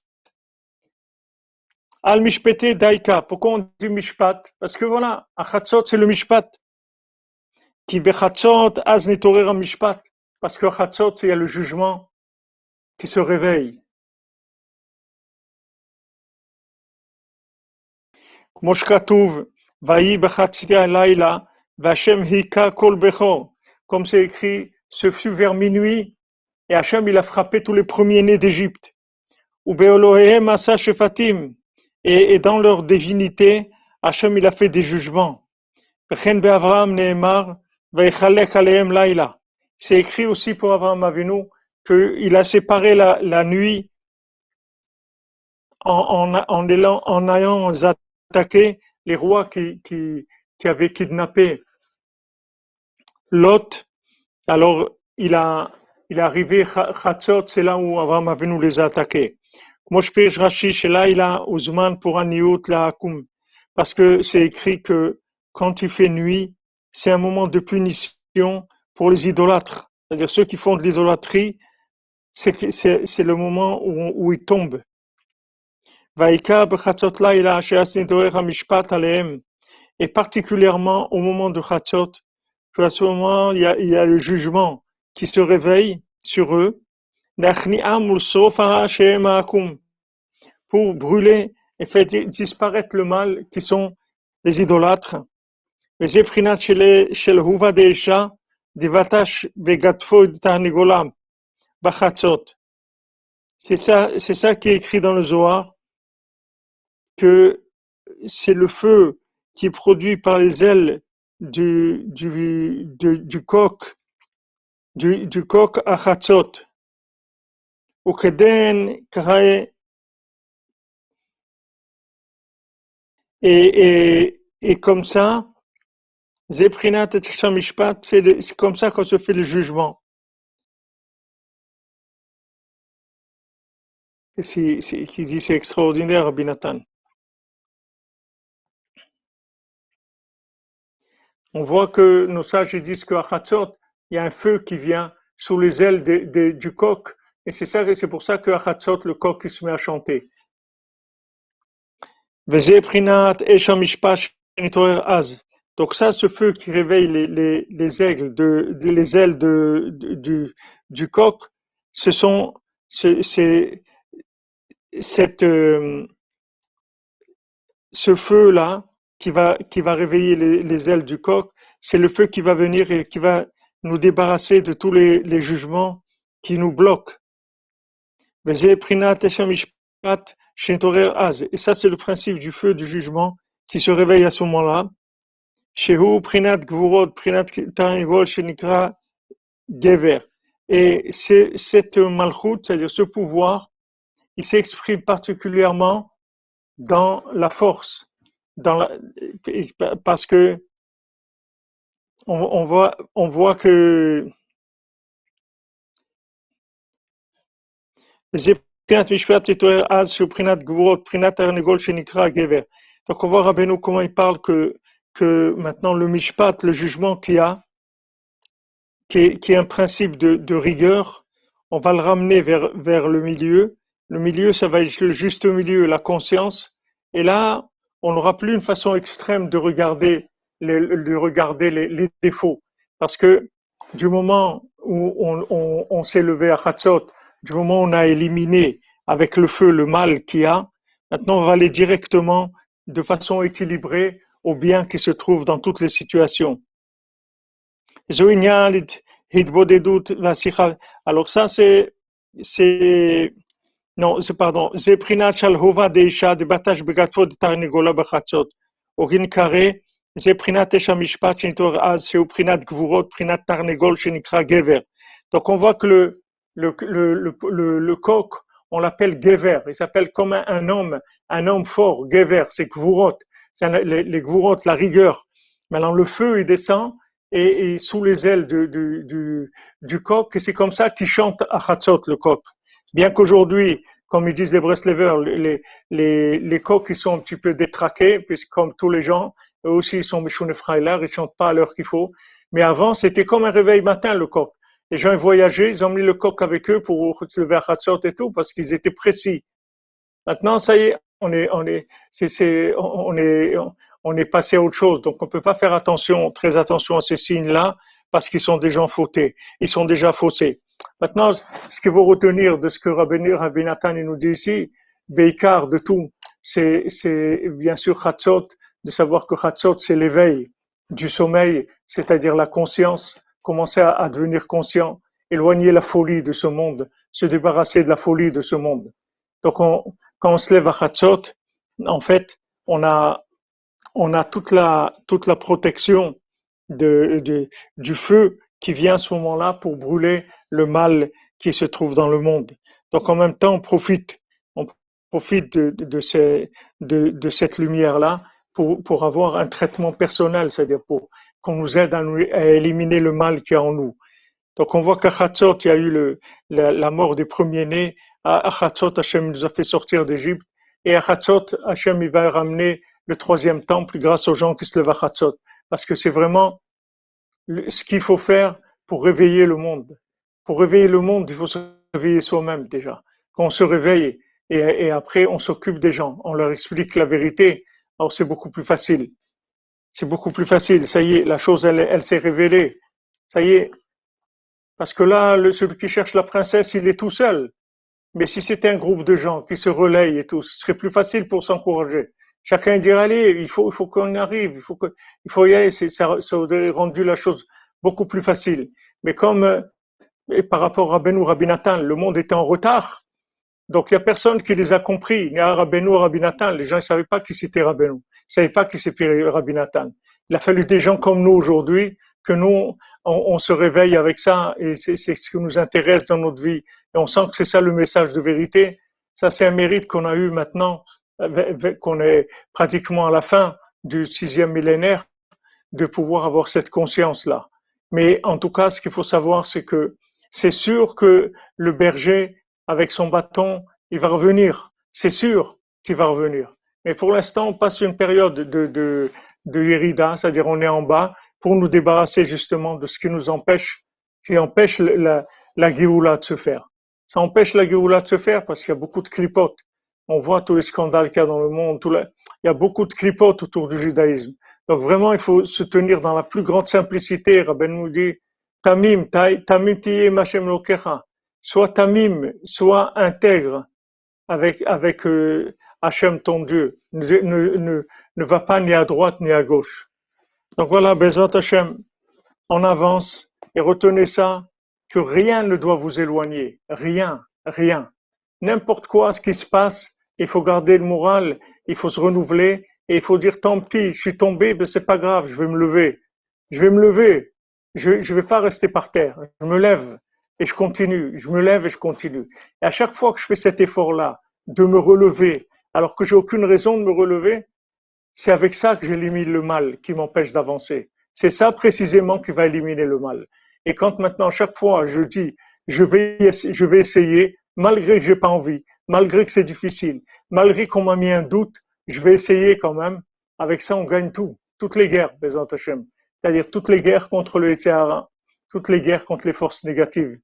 Al mishpete daika. Pourquoi on dit mishpat Parce que voilà, à c'est le mishpat. Qui bechatzot az netorer mishpat. Parce que chatzot, il y a le jugement qui se réveille. כמו שכתוב, ויהי בחצי הלילה, והשם היכה כל בכור. Comme c'est écrit, ce fut vers minuit, et Hachem, il a frappé tous les premiers-nés d'Égypte. Ou be'Elohim asa shefatim. Et, et dans leur divinité, Hachem, il a fait des jugements. V'chen be'Avraham ne'emar, v'yechalech alehem laila. C'est écrit aussi pour Abraham Avinu qu'il a séparé la, nuit en, en, en, allant, en, les rois qui, qui, qui avaient kidnappé Lot. Alors, il a, il est arrivé Khatzot, c'est là où Avram Avinu les a attaqués. Moi, je pige Rashi, c'est là, il a Ousmane pour Aniout, la Parce que c'est écrit que quand il fait nuit, c'est un moment de punition pour les idolâtres. C'est-à-dire ceux qui font de l'idolâtrie, c'est le moment où, où il tombe. Et particulièrement au moment de Khatzot, à ce moment, il y, a, le jugement qui se réveille sur eux pour brûler et faire disparaître le mal qui sont les idolâtres. Mais c'est prénat chez le Huva des Chats, des Bachatzot. C'est ça, c'est ça qui est écrit dans le Zohar, que c'est le feu qui est produit par les ailes du, du, du, du coq, du, du coq à Chatzot. Et, et, et comme ça, Zeprinat et c'est comme ça qu'on se fait le jugement. C'est, c'est, c'est extraordinaire, Binatan. On voit que nos sages disent qu'à Khatzot, il y a un feu qui vient sous les ailes de, du coq. Et c'est, ça, c'est pour ça qu'à Khatzot, le coq il se met à chanter. Donc ça, ce feu qui réveille les, les, les aigles, de, les ailes du, du coq, ce sont, c'est, cette, euh, ce feu-là qui va, qui va réveiller les, ailes du coq, c'est le feu qui va venir et qui va nous débarrasser de tous les, les jugements qui nous bloquent. Et ça, c'est le principe du feu du jugement qui se réveille à ce moment-là. Et c'est cette malchut, c'est-à-dire ce pouvoir il s'exprime particulièrement dans la force, dans la, parce que on, on, voit, on voit que donc on voit Rabbeinu comment il parle que, maintenant le mishpat, le jugement qu'il y a, qui est, un principe de, rigueur, on va le ramener vers le milieu. Le milieu, ça va être le juste milieu, la conscience. Et là, on n'aura plus une façon extrême de regarder les, de regarder les, les défauts. Parce que du moment où on, on, on s'est levé à Chatzot, du moment où on a éliminé avec le feu le mal qu'il y a, maintenant on va aller directement de façon équilibrée au bien qui se trouve dans toutes les situations. Alors ça c'est c'est non c'est pardon zeprinat shalhova deisha de batash begatfot de tarnigola bechatzot orin kare zeprinat esha mishpat shenitor az prinat gvurot prinat tarnegol shenikra gever donc on voit que le le, le, le, le coq, on l'appelle Gever. Il s'appelle comme un, un, homme, un homme fort. Gever, c'est Gvurot. C'est les, les Gvurot, la rigueur. Maintenant, le feu, il descend et, et sous les ailes du, du, du, du coq, et c'est comme ça qu'il chante à Hatzot, le coq. Bien qu'aujourd'hui, comme ils disent les Breslevers, les, les, les coqs, ils sont un petit peu détraqués, puisque comme tous les gens, eux aussi, ils sont Mishune Freiler, ils chantent pas à l'heure qu'il faut. Mais avant, c'était comme un réveil matin, le coq. Les gens voyageaient, ils ont mis le coq avec eux pour se lever à Hatzot et tout, parce qu'ils étaient précis. Maintenant, ça y est, on est, on est, c'est, c'est, on est, on est passé à autre chose. Donc, on peut pas faire attention, très attention à ces signes-là, parce qu'ils sont déjà fautés. Ils sont déjà faussés. Maintenant, ce qu'il faut retenir de ce que Rabbi, Rabbi Nathan nous dit ici, Beikar de tout, c'est, bien sûr Hatzot, de savoir que Hatzot, c'est l'éveil du sommeil, c'est-à-dire la conscience, commencer à, devenir conscient, éloigner la folie de ce monde, se débarrasser de la folie de ce monde. Donc, on, quand on se lève à Chatzot, en fait, on a, on a toute la, toute la protection de, de, du feu qui vient à ce moment-là pour brûler le mal qui se trouve dans le monde. Donc, en même temps, on profite, on profite de, de, de, cette lumière-là pour, pour avoir un traitement personnel, c'est-à-dire pour qu'on nous aide à, nous, à, éliminer le mal qui est en nous. Donc on voit qu'à Chatzot, il y a eu le, la, la, mort des premiers-nés. À Chatzot, Hachem nous a fait sortir d'Égypte. Et à Chatzot, Hachem il va ramener le troisième temple grâce aux gens qui se lèvent à Chatzot. Parce que c'est vraiment ce qu'il faut faire pour réveiller le monde. Pour réveiller le monde, il faut se réveiller soi-même déjà. Quand on se réveille et, après on s'occupe des gens, on leur explique la vérité, alors c'est beaucoup plus facile. C'est beaucoup plus facile. Ça y est, la chose, elle, s'est révélée. Ça y est. Parce que là, celui qui cherche la princesse, il est tout seul. Mais si c'était un groupe de gens qui se relayent et tout, ce serait plus facile pour s'encourager. Chacun dirait, allez, il faut, il faut qu'on arrive, il faut que, il faut y aller. Ça, ça aurait rendu la chose beaucoup plus facile. Mais comme, et par rapport à Benou Rabinatan, le monde était en retard. Donc, il n'y a personne qui les a compris, ni à Rabbeinu, Rabinatan. Les gens ne savaient pas qui c'était Rabbeinu. Ils ne savaient pas qui c'était Rabinatan. Il a fallu des gens comme nous aujourd'hui, que nous, on, on, se réveille avec ça, et c'est ce qui nous intéresse dans notre vie. Et on sent que c'est ça le message de vérité. Ça, c'est un mérite qu'on a eu maintenant, qu'on est pratiquement à la fin du sixième millénaire, de pouvoir avoir cette conscience-là. Mais en tout cas, ce qu'il faut savoir, c'est que c'est sûr que le berger, avec son bâton, il va revenir. C'est sûr qu'il va revenir. Mais pour l'instant, on passe une période de, de, Yerida, c'est-à-dire on est en bas, pour nous débarrasser justement de ce qui nous empêche, qui empêche la, la Géoula de se faire. Ça empêche la Géoula de se faire parce qu'il y a beaucoup de clipotes. On voit tous les scandales qu'il y a dans le monde. Tout la... Il y a beaucoup de clipotes autour du judaïsme. Donc vraiment, il faut se tenir dans la plus grande simplicité. Rabben nous dit, Tamim, tamim tiye machem lokecha. Sois tamim, sois intègre avec, avec euh, Hachem ton Dieu. Ne, va pas ni à droite ni à gauche. Donc voilà, Bezat Hachem, on avance et retenez ça, que rien ne doit vous éloigner. Rien, rien. N'importe quoi, ce qui se passe, il faut garder le moral, il faut se renouveler et il faut dire tant pis, je suis tombé, mais c'est pas grave, je vais me lever. Je vais me lever. Je ne vais pas rester par terre. Je me lève et je continue. Je me lève et je continue. Et à chaque fois que je fais cet effort-là, de me relever, alors que j'ai aucune raison de me relever, c'est avec ça que j'élimine le mal qui m'empêche d'avancer. C'est ça précisément qui va éliminer le mal. Et quand maintenant, chaque fois, je dis, je vais, je vais essayer, malgré que j'ai pas envie, malgré que c'est difficile, malgré qu'on m'a mis un doute, je vais essayer quand même. Avec ça, on gagne tout. Toutes les guerres, Bézant Hashem. C'est-à-dire toutes les guerres contre le Yitzhara, toutes les guerres contre les forces négatives.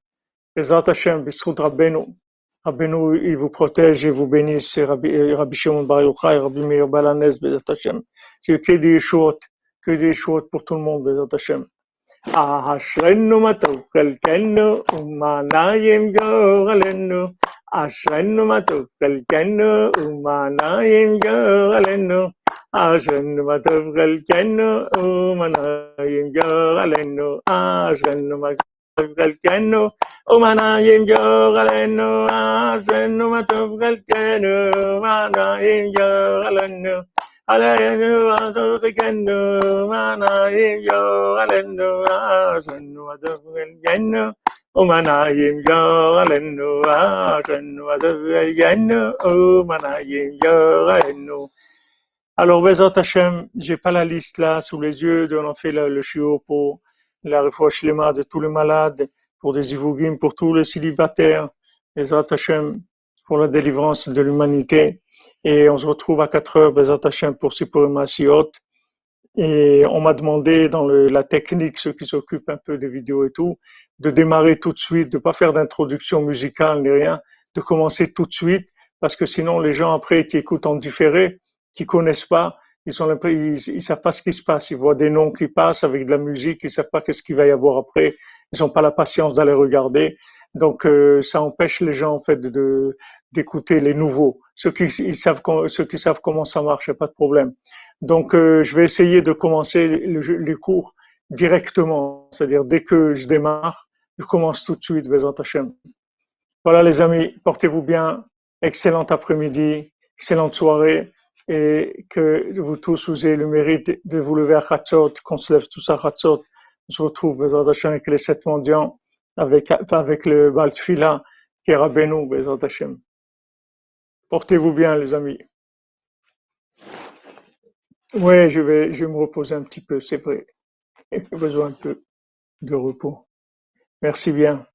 Bézant Hashem, Bissoud Rabbeinu. Rabbeinu, il vous protège et vous bénisse. Rabbi, Rabbi Shimon Bar Yochai, Rabbi Meir Balanès, Bézant Hashem. Que des choses, que des choses pour tout le monde, Bézant Hashem. അശ്രന്നു മത്തുക്കൽ കന്നു ഉമ്മ നായം ഗോകലെന്നു അശ്രന്നു മത്തുക്കൽ കന്നു ഉമ്മ നായം ഗോകലെന്നു അശ്രന്നു മത്തുക്കൽ കന്നു ഉമ്മ നായം ഗോകലെന്നു അശ്രന്നു മത്തുക്കൽ കന്നു ഉമ്മ നായം ഗോകലെന്നു അശ്രന്നു മത്തുക്കൽ കന്നു ഉമ്മ നായം ഗോകലെന്നു Alléluia, Alors, Bezot Hashem, j'ai pas la liste là sous les yeux, de on fait le, chiot pour la refouche de tous les malades, pour des ivougim, pour tous les célibataires, Bezot Hashem, pour la délivrance de l'humanité. Et on se retrouve à 4 heures, Bezat Hashem, pour Sipurim Asiot. Et on m'a demandé dans le, la technique, ceux qui s'occupent un peu des vidéos et tout, de démarrer tout de suite, de pas faire d'introduction musicale ni rien, de commencer tout de suite, parce que sinon les gens après qui écoutent en différé, qui connaissent pas, ils sont ils, ils savent pas ce qui se passe, ils voient des noms qui passent avec de la musique, ils savent pas qu'est-ce qu'il va y avoir après, ils n'ont pas la patience d'aller regarder. Donc euh, ça empêche les gens en fait de d'écouter les nouveaux. Ceux qui ils savent ceux qui savent comment ça marche, pas de problème. Donc euh, je vais essayer de commencer le, les cours directement, c'est-à-dire dès que je démarre, je commence tout de suite Bezant Hashem. Voilà les amis, portez-vous bien, excellent après-midi, excellente soirée et que vous tous vous ayez le mérite de vous lever à Chatzot, qu'on se lève tous à Chatzot. On se retrouve Bezant Hashem avec les sept mendiants avec, avec le Baltfila qui est Rabbeinu, Bezat Hashem. Portez-vous bien, les amis. Oui, je vais, je me reposer un petit peu, c'est vrai. J'ai besoin un peu de repos. Merci bien.